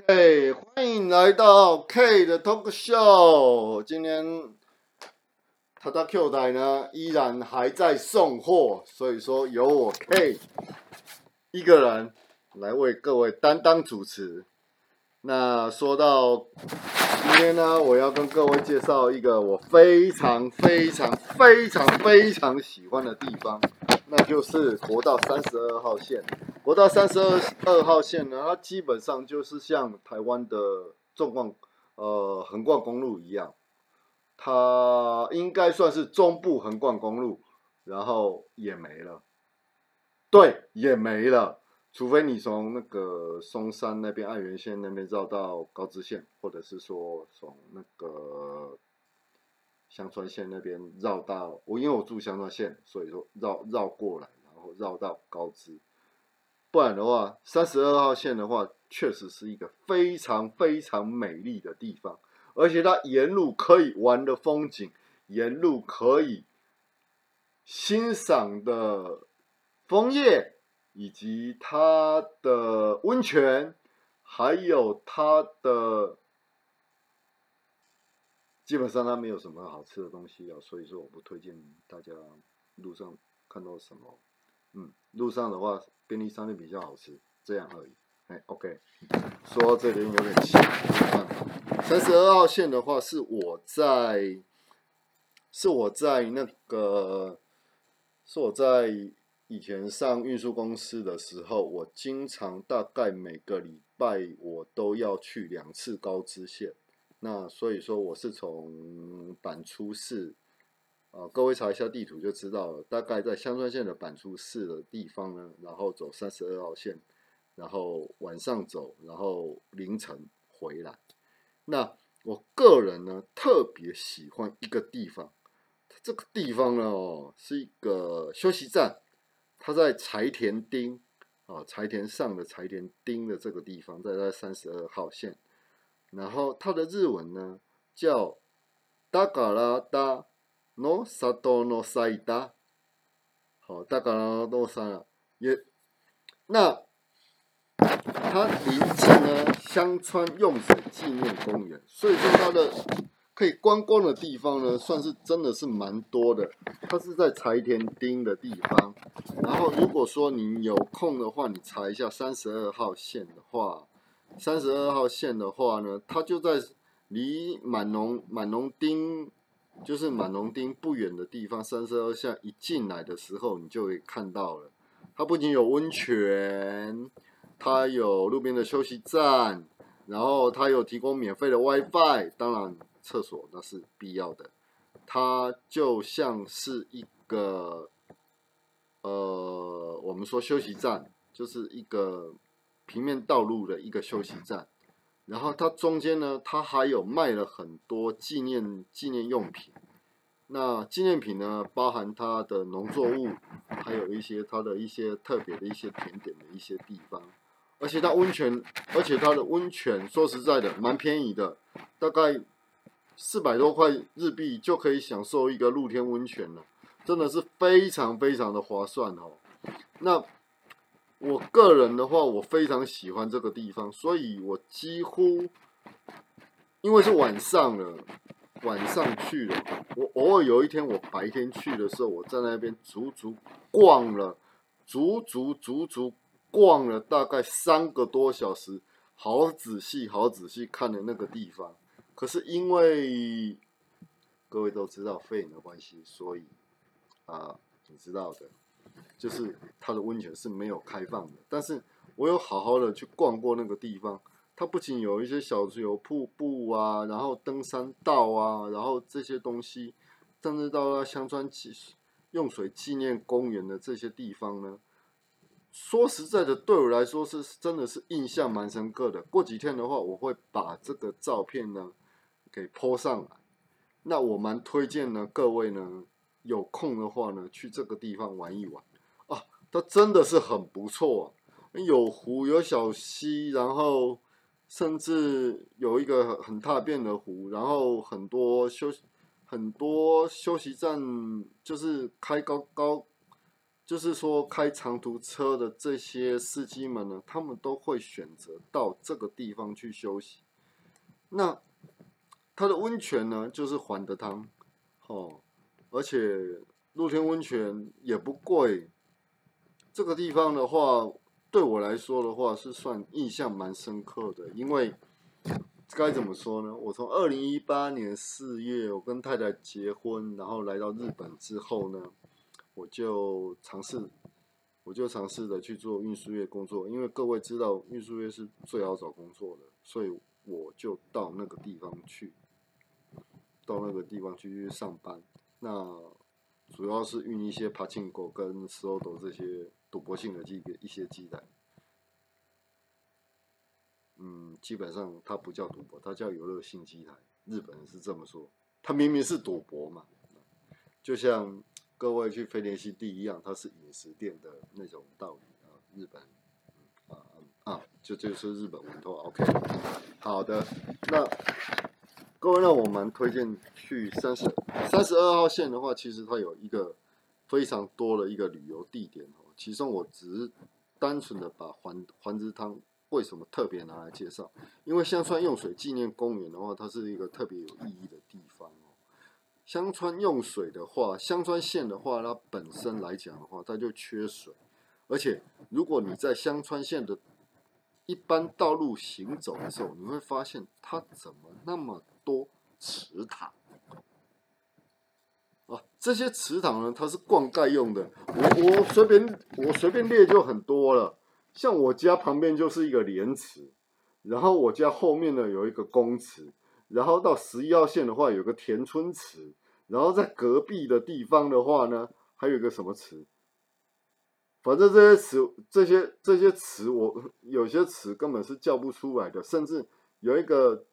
OK，欢迎来到 K 的 Talk Show。今天他的 Q 台呢依然还在送货，所以说由我 K 一个人来为各位担当主持。那说到今天呢，我要跟各位介绍一个我非常非常非常非常喜欢的地方，那就是国道三十二号线。国道三十二二号线呢，它基本上就是像台湾的纵贯呃横贯公路一样，它应该算是中部横贯公路，然后也没了，对，也没了。除非你从那个松山那边爱媛县那边绕到高知县，或者是说从那个香川县那边绕到我，因为我住香川县，所以说绕绕过来，然后绕到高知。不然的话，三十二号线的话，确实是一个非常非常美丽的地方，而且它沿路可以玩的风景，沿路可以欣赏的枫叶。以及它的温泉，还有它的，基本上它没有什么好吃的东西啊，所以说我不推荐大家路上看到什么，嗯，路上的话便利商店比较好吃，这样而已。哎，OK，说到这里有点奇，三十二号线的话是我在，是我在那个，是我在。以前上运输公司的时候，我经常大概每个礼拜我都要去两次高知县。那所以说我是从板出市，啊，各位查一下地图就知道了，大概在香川县的板出市的地方呢，然后走三十二号线，然后晚上走，然后凌晨回来。那我个人呢特别喜欢一个地方，这个地方呢哦是一个休息站。它在柴田町啊，柴田上的柴田町的这个地方，在在三十二号线。然后它的日文呢叫达嘎拉达诺萨多诺塞达，好，达嘎拉诺萨也。那它临近呢香川用水纪念公园，所以说它的。可以观光的地方呢，算是真的是蛮多的。它是在柴田町的地方。然后，如果说你有空的话，你查一下三十二号线的话，三十二号线的话呢，它就在离满农满农町，就是满农町不远的地方。三十二线一进来的时候，你就会看到了。它不仅有温泉，它有路边的休息站，然后它有提供免费的 WiFi，当然。厕所那是必要的，它就像是一个，呃，我们说休息站，就是一个平面道路的一个休息站。然后它中间呢，它还有卖了很多纪念纪念用品。那纪念品呢，包含它的农作物，还有一些它的一些特别的一些甜点的一些地方。而且它温泉，而且它的温泉说实在的，蛮便宜的，大概。四百多块日币就可以享受一个露天温泉了，真的是非常非常的划算哦。那我个人的话，我非常喜欢这个地方，所以我几乎因为是晚上了，晚上去了，我偶尔有一天我白天去的时候，我在那边足足逛了，足足足足逛了大概三个多小时，好仔细好仔细看的那个地方。可是因为各位都知道肺炎的关系，所以啊，你知道的，就是它的温泉是没有开放的。但是我有好好的去逛过那个地方，它不仅有一些小有瀑布啊，然后登山道啊，然后这些东西，甚至到了香川纪用水纪念公园的这些地方呢。说实在的，对我来说是真的是印象蛮深刻的。过几天的话，我会把这个照片呢。给泼上来，那我蛮推荐呢，各位呢有空的话呢，去这个地方玩一玩，它真的是很不错，有湖有小溪，然后甚至有一个很大便的湖，然后很多休很多休息站，就是开高高，就是说开长途车的这些司机们呢，他们都会选择到这个地方去休息。那它的温泉呢，就是环德汤，哦，而且露天温泉也不贵。这个地方的话，对我来说的话是算印象蛮深刻的，因为该怎么说呢？我从二零一八年四月，我跟太太结婚，然后来到日本之后呢，我就尝试，我就尝试的去做运输业工作，因为各位知道运输业是最好找工作的，所以我就到那个地方去，到那个地方去上班。那主要是运一些帕庆狗跟 s o d o 这些。赌博性的机一些机台，嗯，基本上它不叫赌博，它叫游乐性机台。日本人是这么说，它明明是赌博嘛，就像各位去飞天西地一样，它是饮食店的那种道理啊。日本，啊啊，就就是日本文化。OK，好的，那各位，那我们推荐去三十三十二号线的话，其实它有一个非常多的一个旅游地点哦。其中我只是单纯的把环环之汤为什么特别拿来介绍，因为香川用水纪念公园的话，它是一个特别有意义的地方哦。香川用水的话，香川县的话，它本身来讲的话，它就缺水，而且如果你在香川县的一般道路行走的时候，你会发现它怎么那么多池塘。啊，这些池塘呢，它是灌溉用的。我我随便我随便列就很多了。像我家旁边就是一个莲池，然后我家后面呢有一个公池，然后到十一号线的话有个田村池，然后在隔壁的地方的话呢，还有一个什么池？反正这些池这些这些池，我有些池根本是叫不出来的，甚至有一个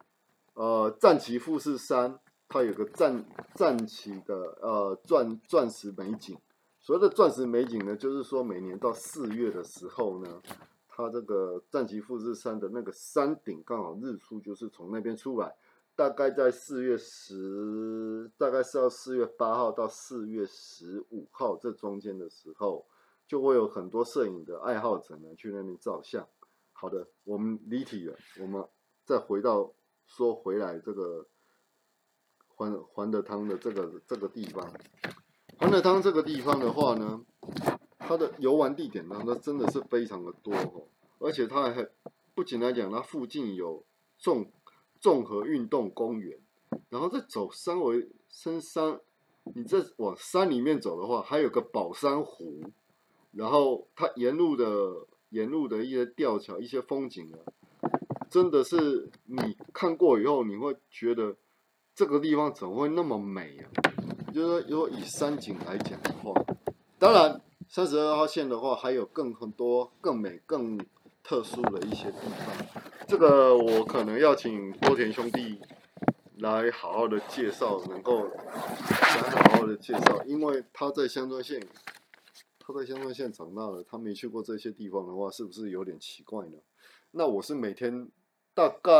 呃战旗富士山。它有个战战旗的呃钻钻石美景，所谓的钻石美景呢，就是说每年到四月的时候呢，它这个战旗富士山的那个山顶刚好日出就是从那边出来，大概在四月十，大概是要四月八号到四月十五号这中间的时候，就会有很多摄影的爱好者呢去那边照相。好的，我们离题了，我们再回到说回来这个。环环德汤的这个这个地方，环德汤这个地方的话呢，它的游玩地点呢，那真的是非常的多哦，而且它还不仅来讲，它附近有综综合运动公园，然后再走山为深山，你再往山里面走的话，还有个宝山湖，然后它沿路的沿路的一些吊桥、一些风景啊，真的是你看过以后，你会觉得。这个地方怎么会那么美啊？就是说，如果以山景来讲的话，当然三十二号线的话，还有更很多更美、更特殊的一些地方。这个我可能要请多田兄弟来好好的介绍，能够来好好的介绍，因为他在香川县，他在香川县长大了，他没去过这些地方的话，是不是有点奇怪呢？那我是每天。大概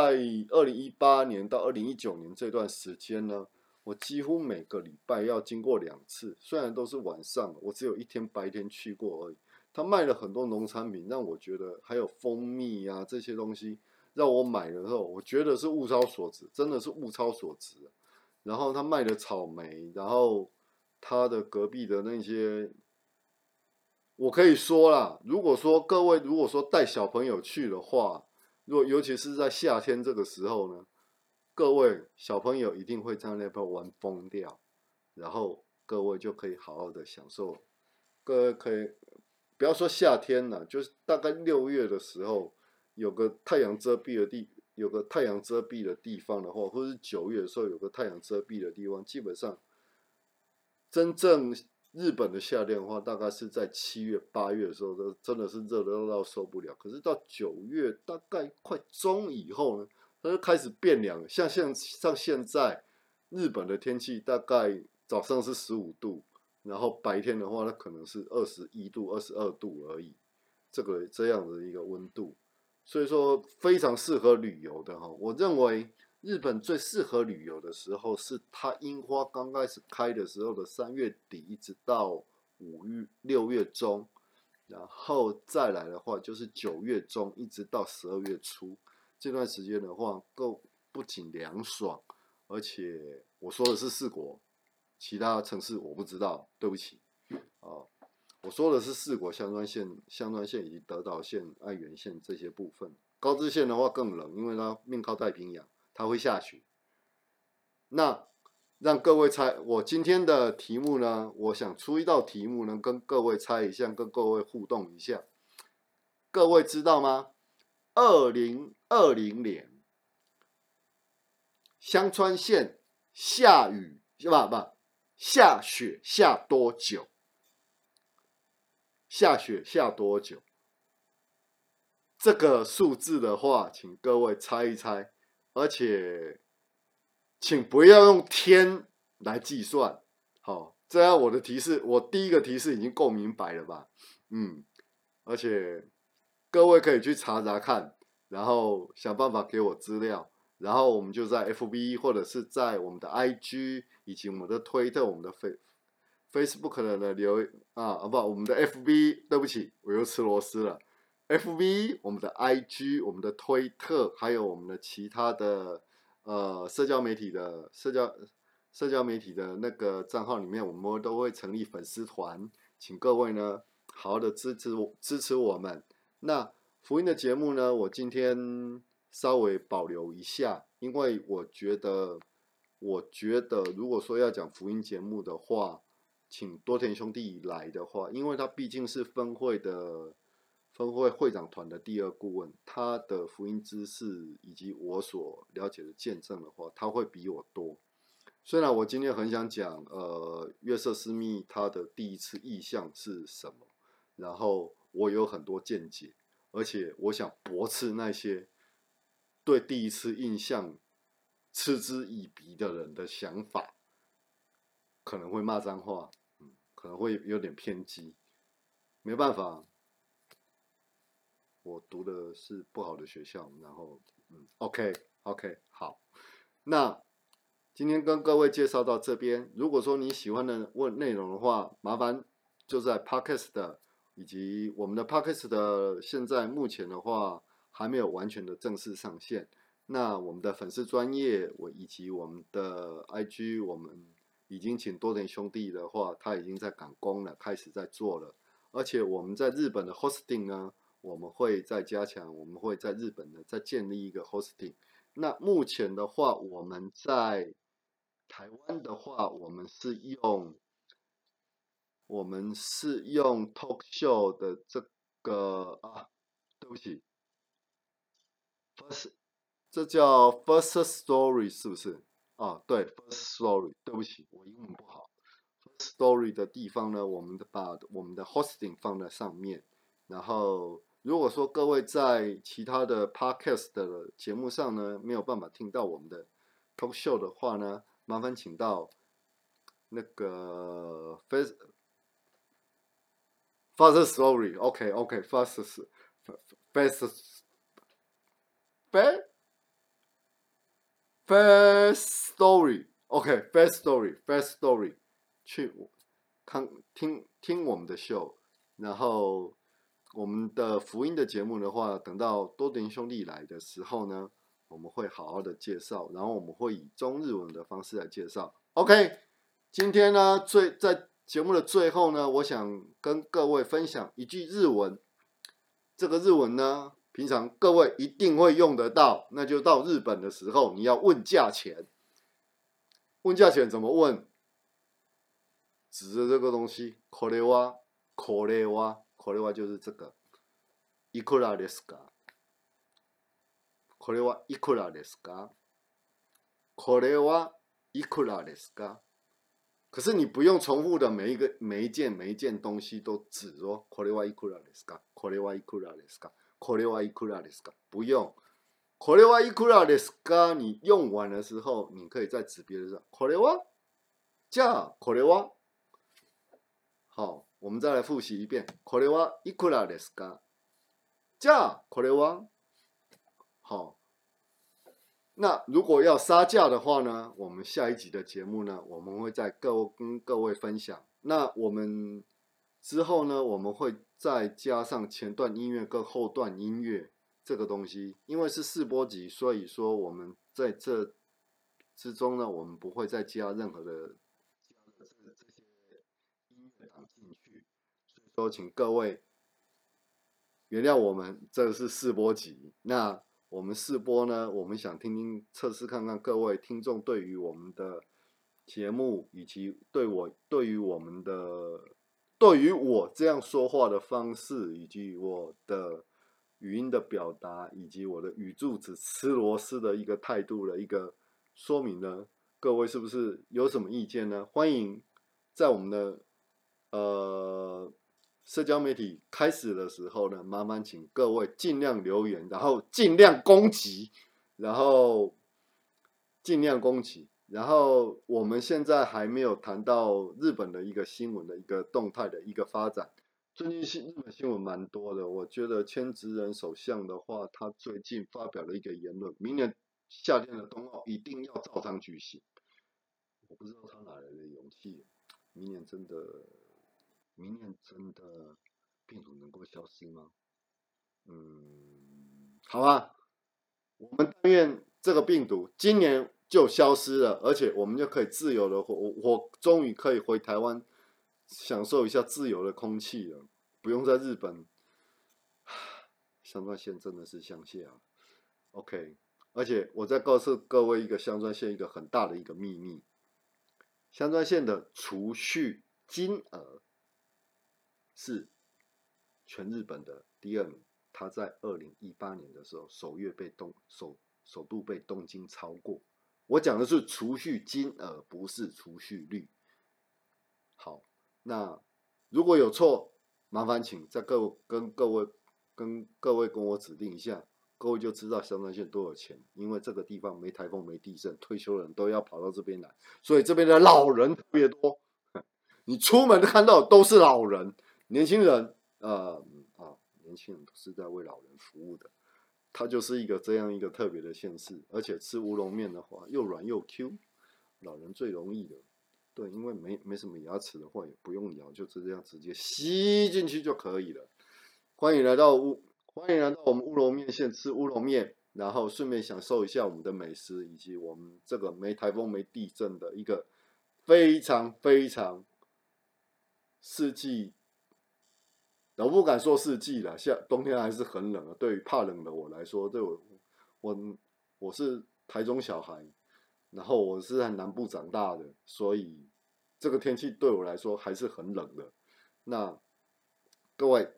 二零一八年到二零一九年这段时间呢，我几乎每个礼拜要经过两次，虽然都是晚上，我只有一天白天去过而已。他卖了很多农产品，让我觉得还有蜂蜜啊这些东西，让我买的时候，我觉得是物超所值，真的是物超所值。然后他卖的草莓，然后他的隔壁的那些，我可以说啦，如果说各位如果说带小朋友去的话。若尤其是在夏天这个时候呢，各位小朋友一定会在那边玩疯掉，然后各位就可以好好的享受。各位可以不要说夏天了，就是大概六月的时候，有个太阳遮蔽的地，有个太阳遮蔽的地方的话，或者是九月的时候有个太阳遮蔽的地方，基本上真正。日本的夏天的话，大概是在七月、八月的时候，都真的是热的到受不了。可是到九月大概快中以后呢，它就开始变凉。像像像现在日本的天气，大概早上是十五度，然后白天的话，它可能是二十一度、二十二度而已。这个这样的一个温度，所以说非常适合旅游的哈。我认为。日本最适合旅游的时候是它樱花刚开始开的时候的三月底，一直到五月六月中，然后再来的话就是九月中一直到十二月初这段时间的话，够不仅凉爽，而且我说的是四国，其他城市我不知道，对不起，啊，我说的是四国香川县、香川县以及德岛县、爱媛县这些部分。高知县的话更冷，因为它面靠太平洋，它会下雪。那让各位猜，我今天的题目呢？我想出一道题目，能跟各位猜一下，跟各位互动一下。各位知道吗？二零二零年香川县下雨是吧？不，下雪下多久？下雪下多久？这个数字的话，请各位猜一猜，而且。请不要用天来计算，好，这样我的提示，我第一个提示已经够明白了吧？嗯，而且各位可以去查查看，然后想办法给我资料，然后我们就在 FB 或者是在我们的 IG 以及我们的推特、我们的 Face Facebook 的留啊啊不，我们的 FB，对不起，我又吃螺丝了。FB、我们的 IG、我们的推特，还有我们的其他的。呃，社交媒体的社交社交媒体的那个账号里面，我们都会成立粉丝团，请各位呢好好的支持支持我们。那福音的节目呢，我今天稍微保留一下，因为我觉得，我觉得如果说要讲福音节目的话，请多田兄弟来的话，因为他毕竟是分会的。分会会长团的第二顾问，他的福音知识以及我所了解的见证的话，他会比我多。虽然我今天很想讲，呃，约瑟斯密他的第一次意向是什么，然后我有很多见解，而且我想驳斥那些对第一次印象嗤之以鼻的人的想法，可能会骂脏话，嗯，可能会有点偏激，没办法。我读的是不好的学校，然后嗯，OK OK 好，那今天跟各位介绍到这边。如果说你喜欢的问内容的话，麻烦就在 Podcast 以及我们的 Podcast 的现在目前的话还没有完全的正式上线。那我们的粉丝专业我以及我们的 IG，我们已经请多点兄弟的话，他已经在赶工了，开始在做了。而且我们在日本的 Hosting 呢。我们会再加强，我们会在日本呢再建立一个 hosting。那目前的话，我们在台湾的话，我们是用我们是用 talk show 的这个啊，对不起，first 这叫 first story 是不是？啊，对，first story，对不起，我英文不好。first story 的地方呢，我们把我们的 hosting 放在上面，然后。如果说各位在其他的 podcast 的节目上呢没有办法听到我们的 talk show 的话呢，麻烦请到那个 face fast story，OK OK fast fast fast fast story，OK fast story fast story，去看听听我们的 show，然后。我们的福音的节目的话，等到多点兄弟来的时候呢，我们会好好的介绍，然后我们会以中日文的方式来介绍。OK，今天呢，最在节目的最后呢，我想跟各位分享一句日文。这个日文呢，平常各位一定会用得到，那就到日本的时候，你要问价钱。问价钱怎么问？指着这个东西，これは、これは。これは就是这个，いくらですか？これはいくらですか？これはいくらですか？ 可是你不用重复的每一个每一件每一件东西都指哦，これはいくらですか？これはいくらですか？これはいくらですか？不用，これはいくらですか？你用完的时候，你可以再指别的，これは？じゃあこれは？好。我们再来复习一遍。これはいくらですか？じゃあこれは？好。 那如果要杀价的话呢？我们下一集的节目呢，我们会在各跟各位分享。那我们之后呢，我们会再加上前段音乐跟后段音乐这个东西，因为是试播集，所以说我们在这之中呢，我们不会再加任何的加的这这些音乐档进去，所以说请各位原谅我们，这个是试播集。那我们试播呢，我们想听听测试看看各位听众对于我们的节目，以及对我对于我们的对于我这样说话的方式，以及我的语音的表达，以及我的语助词吃螺丝的一个态度的一个说明呢，各位是不是有什么意见呢？欢迎在我们的呃。社交媒体开始的时候呢，麻烦请各位尽量留言，然后尽量攻击，然后尽量攻击。然后我们现在还没有谈到日本的一个新闻的一个动态的一个发展。最近新日本新闻蛮多的，我觉得千职人首相的话，他最近发表了一个言论，明年夏天的冬奥一定要照常举行。我不知道他哪来的勇气，明年真的。明年真的病毒能够消失吗？嗯，好吧，我们但愿这个病毒今年就消失了，而且我们就可以自由的，我我终于可以回台湾享受一下自由的空气了，不用在日本。香川县真的是乡下，OK，而且我再告诉各位一个香川县一个很大的一个秘密，香川县的储蓄金额。是全日本的第二名，他在二零一八年的时候首月被东首首度被东京超过。我讲的是储蓄金额，不是储蓄率。好，那如果有错，麻烦请在各跟各位跟各位跟我指定一下，各位就知道香川县多少钱。因为这个地方没台风没地震，退休人都要跑到这边来，所以这边的老人特别多。你出门看到都是老人。年轻人，呃，啊，年轻人都是在为老人服务的，它就是一个这样一个特别的县市，而且吃乌龙面的话又软又 Q，老人最容易的，对，因为没没什么牙齿的话也不用咬，就这样直接吸进去就可以了。欢迎来到乌，欢迎来到我们乌龙面县吃乌龙面，然后顺便享受一下我们的美食，以及我们这个没台风没地震的一个非常非常四季。我不敢说四季了，夏冬天还是很冷啊。对于怕冷的我来说，对我我我是台中小孩，然后我是在南部长大的，所以这个天气对我来说还是很冷的。那各位，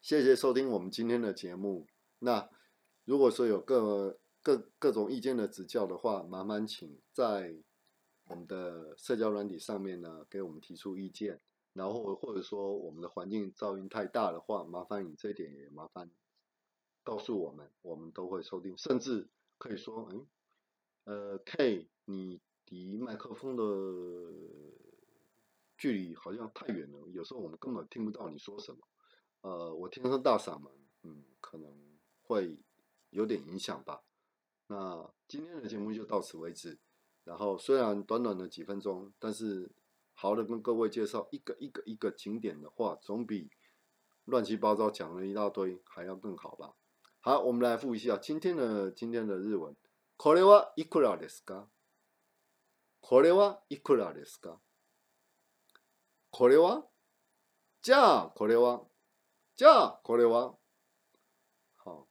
谢谢收听我们今天的节目。那如果说有各各各种意见的指教的话，麻烦请在我们的社交软体上面呢，给我们提出意见。然后或者说我们的环境噪音太大的话，麻烦你这一点也麻烦告诉我们，我们都会收听。甚至可以说，嗯，呃，K，你离麦克风的距离好像太远了，有时候我们根本听不到你说什么。呃，我天生大嗓门，嗯，可能会有点影响吧。那今天的节目就到此为止。然后虽然短短的几分钟，但是。好的，跟各位介绍一个一个一个景点的话，总比乱七八糟讲了一大堆还要更好吧？好，我们来复一下今天的今天的日文。これはいくらですか？これはいくらですか？これは？じゃあこれは？じゃあこれは？好，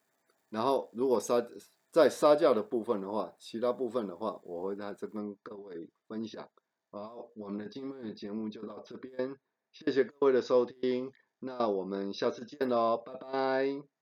然后如果杀在杀价的部分的话，其他部分的话，我会在这跟各位分享。 好，我们的今天的节目就到这边，谢谢各位的收听，那我们下次见喽，拜拜。